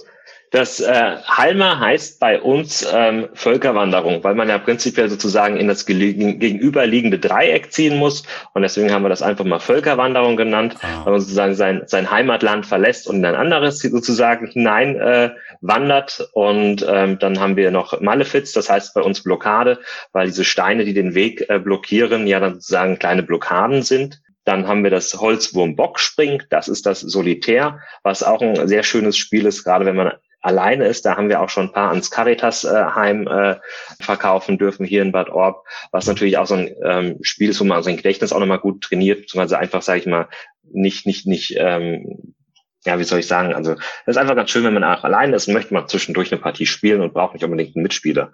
das äh, Halma heißt bei uns ähm, Völkerwanderung, weil man ja prinzipiell sozusagen in das gegenüberliegende Dreieck ziehen muss. Und deswegen haben wir das einfach mal Völkerwanderung genannt, ah. weil man sozusagen sein, sein Heimatland verlässt und in ein anderes sozusagen hinein äh, wandert. Und ähm, dann haben wir noch Malefiz, das heißt bei uns Blockade, weil diese Steine, die den Weg äh, blockieren, ja dann sozusagen kleine Blockaden sind. Dann haben wir das Holzwurm-Bockspring, das ist das Solitär, was auch ein sehr schönes Spiel ist, gerade wenn man alleine ist. Da haben wir auch schon ein paar ans Caritas-Heim äh, verkaufen dürfen hier in Bad Orb, was natürlich auch so ein ähm, Spiel ist, wo man sein Gedächtnis auch nochmal gut trainiert, beziehungsweise einfach, sage ich mal, nicht, nicht, nicht, ähm, ja, wie soll ich sagen, also das ist einfach ganz schön, wenn man auch alleine ist und möchte mal zwischendurch eine Partie spielen und braucht nicht unbedingt einen Mitspieler.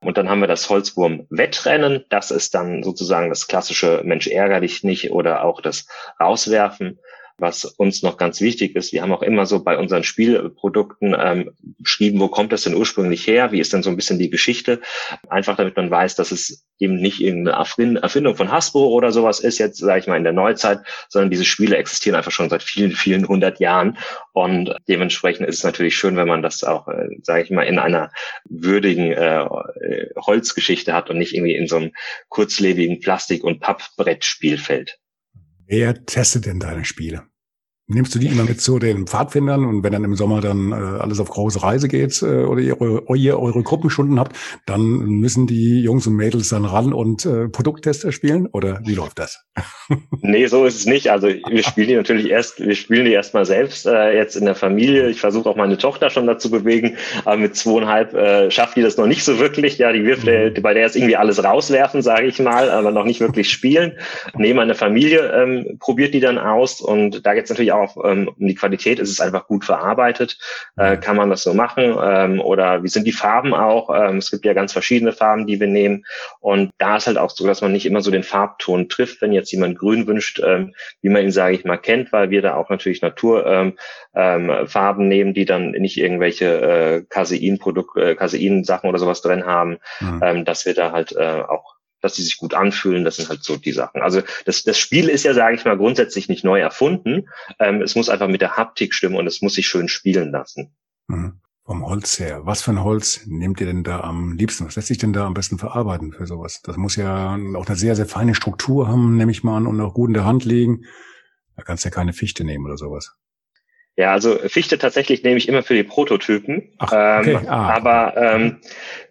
Und dann haben wir das Holzwurm-Wettrennen. Das ist dann sozusagen das klassische Mensch ärger dich nicht oder auch das Rauswerfen was uns noch ganz wichtig ist. Wir haben auch immer so bei unseren Spielprodukten ähm, beschrieben, wo kommt das denn ursprünglich her? Wie ist denn so ein bisschen die Geschichte? Einfach damit man weiß, dass es eben nicht irgendeine Erfindung von Hasbro oder sowas ist, jetzt sage ich mal in der Neuzeit, sondern diese Spiele existieren einfach schon seit vielen, vielen hundert Jahren. Und dementsprechend ist es natürlich schön, wenn man das auch, äh, sage ich mal, in einer würdigen äh, Holzgeschichte hat und nicht irgendwie in so einem kurzlebigen Plastik- und Pappbrettspielfeld. Wer testet denn deine Spiele? Nimmst du die immer mit zu den Pfadfindern und wenn dann im Sommer dann äh, alles auf große Reise geht äh, oder ihr, ihr eure Gruppenstunden habt, dann müssen die Jungs und Mädels dann ran und äh, Produkttester spielen oder wie läuft das? nee, so ist es nicht. Also wir spielen die natürlich erst, wir spielen die erstmal selbst äh, jetzt in der Familie. Ich versuche auch meine Tochter schon dazu bewegen, aber mit zweieinhalb äh, schafft die das noch nicht so wirklich. Ja, die wirft mhm. bei der ist irgendwie alles rauswerfen, sage ich mal, aber noch nicht wirklich spielen. Nee, meine Familie ähm, probiert die dann aus und da geht es auch ähm, um die Qualität. Ist es einfach gut verarbeitet? Äh, kann man das so machen? Ähm, oder wie sind die Farben auch? Ähm, es gibt ja ganz verschiedene Farben, die wir nehmen und da ist halt auch so, dass man nicht immer so den Farbton trifft, wenn jetzt jemand grün wünscht, ähm, wie man ihn, sage ich mal, kennt, weil wir da auch natürlich Naturfarben ähm, ähm, nehmen, die dann nicht irgendwelche äh, Casein-Produkt, äh, Casein-Sachen oder sowas drin haben, mhm. ähm, dass wir da halt äh, auch dass die sich gut anfühlen, das sind halt so die Sachen. Also das, das Spiel ist ja, sage ich mal, grundsätzlich nicht neu erfunden. Ähm, es muss einfach mit der Haptik stimmen und es muss sich schön spielen lassen. Mhm. Vom Holz her. Was für ein Holz nehmt ihr denn da am liebsten? Was lässt sich denn da am besten verarbeiten für sowas? Das muss ja auch eine sehr, sehr feine Struktur haben, nehme ich mal an, und auch gut in der Hand liegen. Da kannst du ja keine Fichte nehmen oder sowas. Ja, also Fichte tatsächlich nehme ich immer für die Prototypen. Ach, okay. ähm, ah. Aber ähm,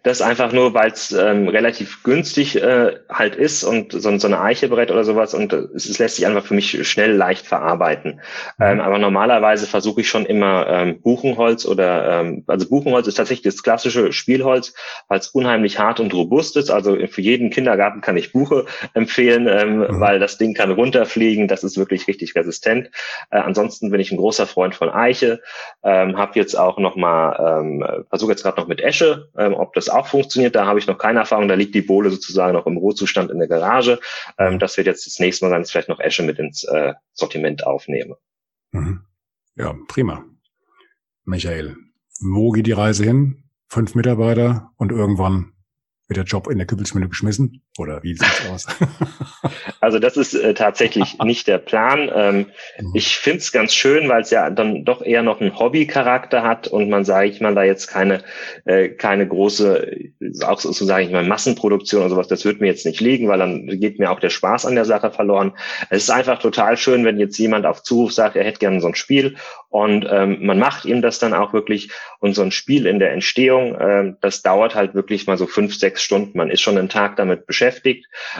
das einfach nur, weil es ähm, relativ günstig äh, halt ist und so, so eine Eichebrett oder sowas und äh, es, es lässt sich einfach für mich schnell leicht verarbeiten. Mhm. Ähm, aber normalerweise versuche ich schon immer ähm, Buchenholz oder ähm, also Buchenholz ist tatsächlich das klassische Spielholz, weil es unheimlich hart und robust ist. Also für jeden Kindergarten kann ich Buche empfehlen, ähm, mhm. weil das Ding kann runterfliegen. Das ist wirklich richtig resistent. Äh, ansonsten bin ich ein großer Freund von Eiche. Ähm, habe jetzt auch noch mal ähm, versuche jetzt gerade noch mit Esche, ähm, ob das auch funktioniert. Da habe ich noch keine Erfahrung. Da liegt die Bohle sozusagen noch im Rohzustand in der Garage. Ähm, das wird jetzt das nächste Mal dann vielleicht noch Esche mit ins äh, Sortiment aufnehmen. Mhm. Ja, prima. Michael, wo geht die Reise hin? Fünf Mitarbeiter und irgendwann wird der Job in der Küppelsmühle geschmissen? Oder wie sieht's aus? Also das ist äh, tatsächlich nicht der Plan. Ähm, mhm. Ich finde es ganz schön, weil es ja dann doch eher noch einen Hobbycharakter hat und man, sage ich mal, da jetzt keine, äh, keine große, auch so, so sage ich mal, Massenproduktion oder sowas, das wird mir jetzt nicht liegen, weil dann geht mir auch der Spaß an der Sache verloren. Es ist einfach total schön, wenn jetzt jemand auf Zuruf sagt, er hätte gerne so ein Spiel und ähm, man macht ihm das dann auch wirklich und so ein Spiel in der Entstehung, äh, das dauert halt wirklich mal so fünf, sechs Stunden. Man ist schon einen Tag damit beschäftigt,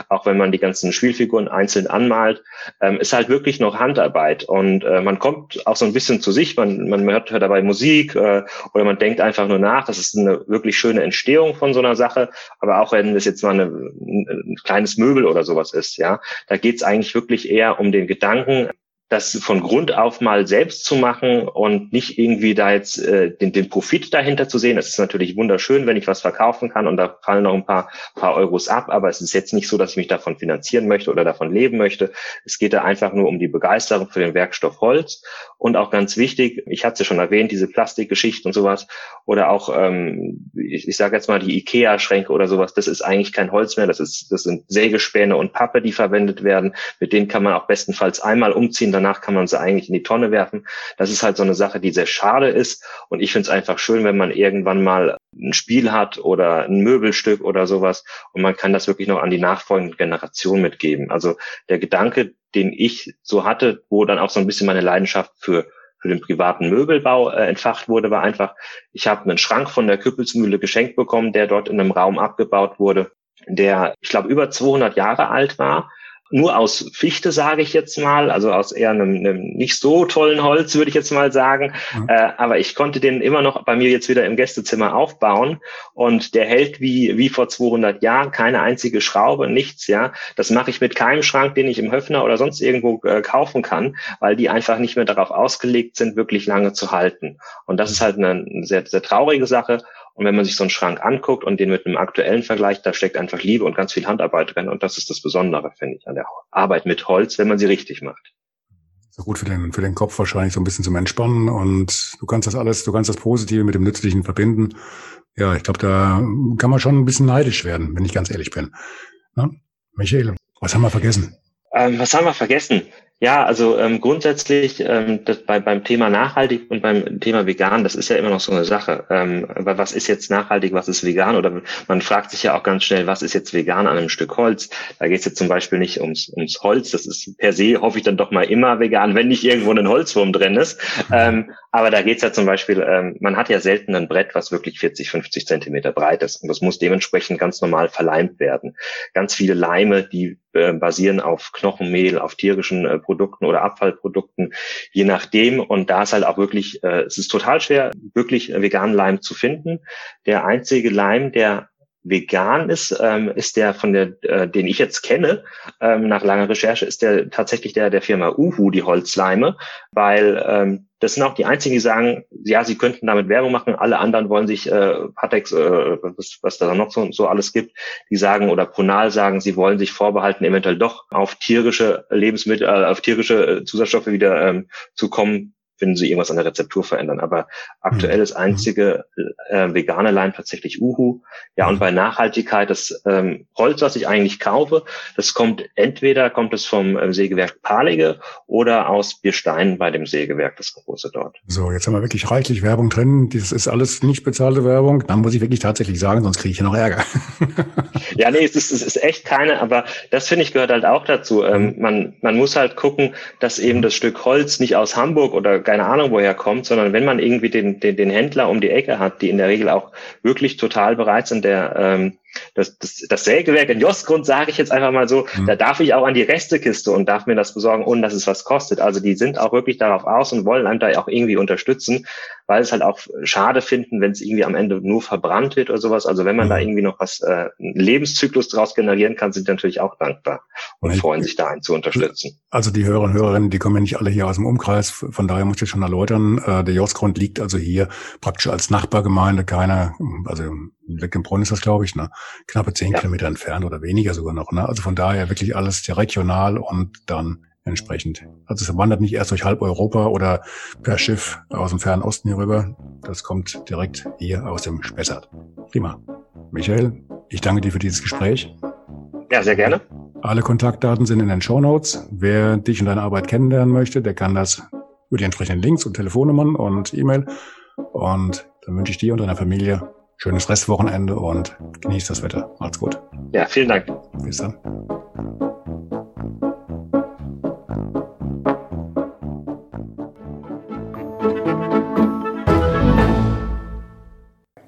auch wenn man die ganzen Spielfiguren einzeln anmalt, ähm, ist halt wirklich noch Handarbeit. Und äh, man kommt auch so ein bisschen zu sich, man, man hört, hört dabei Musik äh, oder man denkt einfach nur nach, das ist eine wirklich schöne Entstehung von so einer Sache, aber auch wenn es jetzt mal eine, ein kleines Möbel oder sowas ist, ja, da geht es eigentlich wirklich eher um den Gedanken, das von Grund auf mal selbst zu machen und nicht irgendwie da jetzt äh, den, den Profit dahinter zu sehen. Es ist natürlich wunderschön, wenn ich was verkaufen kann und da fallen noch ein paar, paar Euros ab, aber es ist jetzt nicht so, dass ich mich davon finanzieren möchte oder davon leben möchte. Es geht da einfach nur um die Begeisterung für den Werkstoff Holz und auch ganz wichtig, ich hatte es ja schon erwähnt, diese Plastikgeschichte und sowas oder auch, ähm, ich, ich sage jetzt mal die Ikea-Schränke oder sowas, das ist eigentlich kein Holz mehr, das, ist, das sind Sägespäne und Pappe, die verwendet werden. Mit denen kann man auch bestenfalls einmal umziehen, dann danach kann man sie eigentlich in die Tonne werfen. Das ist halt so eine Sache, die sehr schade ist. Und ich finde es einfach schön, wenn man irgendwann mal ein Spiel hat oder ein Möbelstück oder sowas und man kann das wirklich noch an die nachfolgende Generation mitgeben. Also der Gedanke, den ich so hatte, wo dann auch so ein bisschen meine Leidenschaft für für den privaten Möbelbau äh, entfacht wurde, war einfach, ich habe einen Schrank von der Küppelsmühle geschenkt bekommen, der dort in einem Raum abgebaut wurde, der, ich glaube, über 200 Jahre alt war nur aus Fichte, sage ich jetzt mal, also aus eher einem, einem nicht so tollen Holz, würde ich jetzt mal sagen. Mhm. Äh, aber ich konnte den immer noch bei mir jetzt wieder im Gästezimmer aufbauen und der hält wie, wie vor 200 Jahren, keine einzige Schraube, nichts, ja. Das mache ich mit keinem Schrank, den ich im Höfner oder sonst irgendwo äh, kaufen kann, weil die einfach nicht mehr darauf ausgelegt sind, wirklich lange zu halten. Und das ist halt eine, eine sehr, sehr traurige Sache. Und wenn man sich so einen Schrank anguckt und den mit einem aktuellen Vergleich, da steckt einfach Liebe und ganz viel Handarbeit drin. Und das ist das Besondere, finde ich, an der Arbeit mit Holz, wenn man sie richtig macht. So gut für den, für den Kopf wahrscheinlich so ein bisschen zum Entspannen und du kannst das alles, du kannst das Positive mit dem Nützlichen verbinden. Ja, ich glaube, da kann man schon ein bisschen neidisch werden, wenn ich ganz ehrlich bin. Ja? Michael, was haben wir vergessen? Ähm, was haben wir vergessen? Ja, also ähm, grundsätzlich ähm, das bei, beim Thema nachhaltig und beim Thema vegan, das ist ja immer noch so eine Sache. Ähm, aber was ist jetzt nachhaltig, was ist vegan? Oder man fragt sich ja auch ganz schnell, was ist jetzt vegan an einem Stück Holz? Da geht es jetzt zum Beispiel nicht ums, ums Holz. Das ist per se, hoffe ich dann doch mal immer vegan, wenn nicht irgendwo ein Holzwurm drin ist. Ähm, aber da geht es ja zum Beispiel, ähm, man hat ja selten ein Brett, was wirklich 40, 50 Zentimeter breit ist. Und das muss dementsprechend ganz normal verleimt werden. Ganz viele Leime, die äh, basieren auf Knochenmehl, auf tierischen äh, Produkten oder Abfallprodukten, je nachdem. Und da ist halt auch wirklich, äh, es ist total schwer, wirklich veganen Leim zu finden. Der einzige Leim, der vegan ist, ähm, ist der von der, äh, den ich jetzt kenne, ähm, nach langer Recherche, ist der tatsächlich der der Firma Uhu, die Holzleime, weil ähm, das sind auch die einzigen, die sagen, ja, sie könnten damit Werbung machen. Alle anderen wollen sich äh, Patex, äh, was, was da noch so, so alles gibt, die sagen oder Pronal sagen, sie wollen sich vorbehalten, eventuell doch auf tierische Lebensmittel, äh, auf tierische äh, Zusatzstoffe wieder ähm, zu kommen, wenn sie irgendwas an der Rezeptur verändern. Aber aktuell ist mhm. einzige äh, vegane Leim tatsächlich Uhu. Ja, und bei Nachhaltigkeit, das ähm, Holz, was ich eigentlich kaufe, das kommt entweder kommt es vom äh, Sägewerk Palige oder aus Bierstein bei dem Sägewerk, das große dort. So, jetzt haben wir wirklich reichlich Werbung drin. Das ist alles nicht bezahlte Werbung. Dann muss ich wirklich tatsächlich sagen, sonst kriege ich hier noch Ärger. ja, nee, es ist, es ist echt keine, aber das finde ich gehört halt auch dazu. Ähm, man, man muss halt gucken, dass eben das Stück Holz nicht aus Hamburg oder keine Ahnung woher kommt, sondern wenn man irgendwie den, den, den Händler um die Ecke hat, die in der Regel auch wirklich total bereit sind, der ähm, das, das, das Sägewerk in Jostgrund, sage ich jetzt einfach mal so, mhm. da darf ich auch an die Restekiste und darf mir das besorgen, ohne dass es was kostet. Also die sind auch wirklich darauf aus und wollen einem da auch irgendwie unterstützen, weil es halt auch schade finden, wenn es irgendwie am Ende nur verbrannt wird oder sowas. Also wenn man mhm. da irgendwie noch was, äh, einen Lebenszyklus daraus generieren kann, sind die natürlich auch dankbar und ich, freuen sich da einen zu unterstützen. Also die Hörer und Hörerinnen, die kommen ja nicht alle hier aus dem Umkreis, von daher muss ich schon erläutern, äh, der Jostgrund liegt also hier praktisch als Nachbargemeinde, keiner, also Leckenbrunn ist das, glaube ich, ne? knappe zehn ja. Kilometer entfernt oder weniger sogar noch. Ne? Also von daher wirklich alles sehr regional und dann entsprechend. Also es wandert nicht erst durch halb Europa oder per Schiff aus dem fernen Osten hier rüber. Das kommt direkt hier aus dem Spessart. Prima. Michael, ich danke dir für dieses Gespräch. Ja, sehr gerne. Alle Kontaktdaten sind in den Show Notes. Wer dich und deine Arbeit kennenlernen möchte, der kann das über die entsprechenden Links und Telefonnummern und E-Mail. Und dann wünsche ich dir und deiner Familie schönes Restwochenende und genießt das Wetter. Macht's gut. Ja, vielen Dank. Bis dann.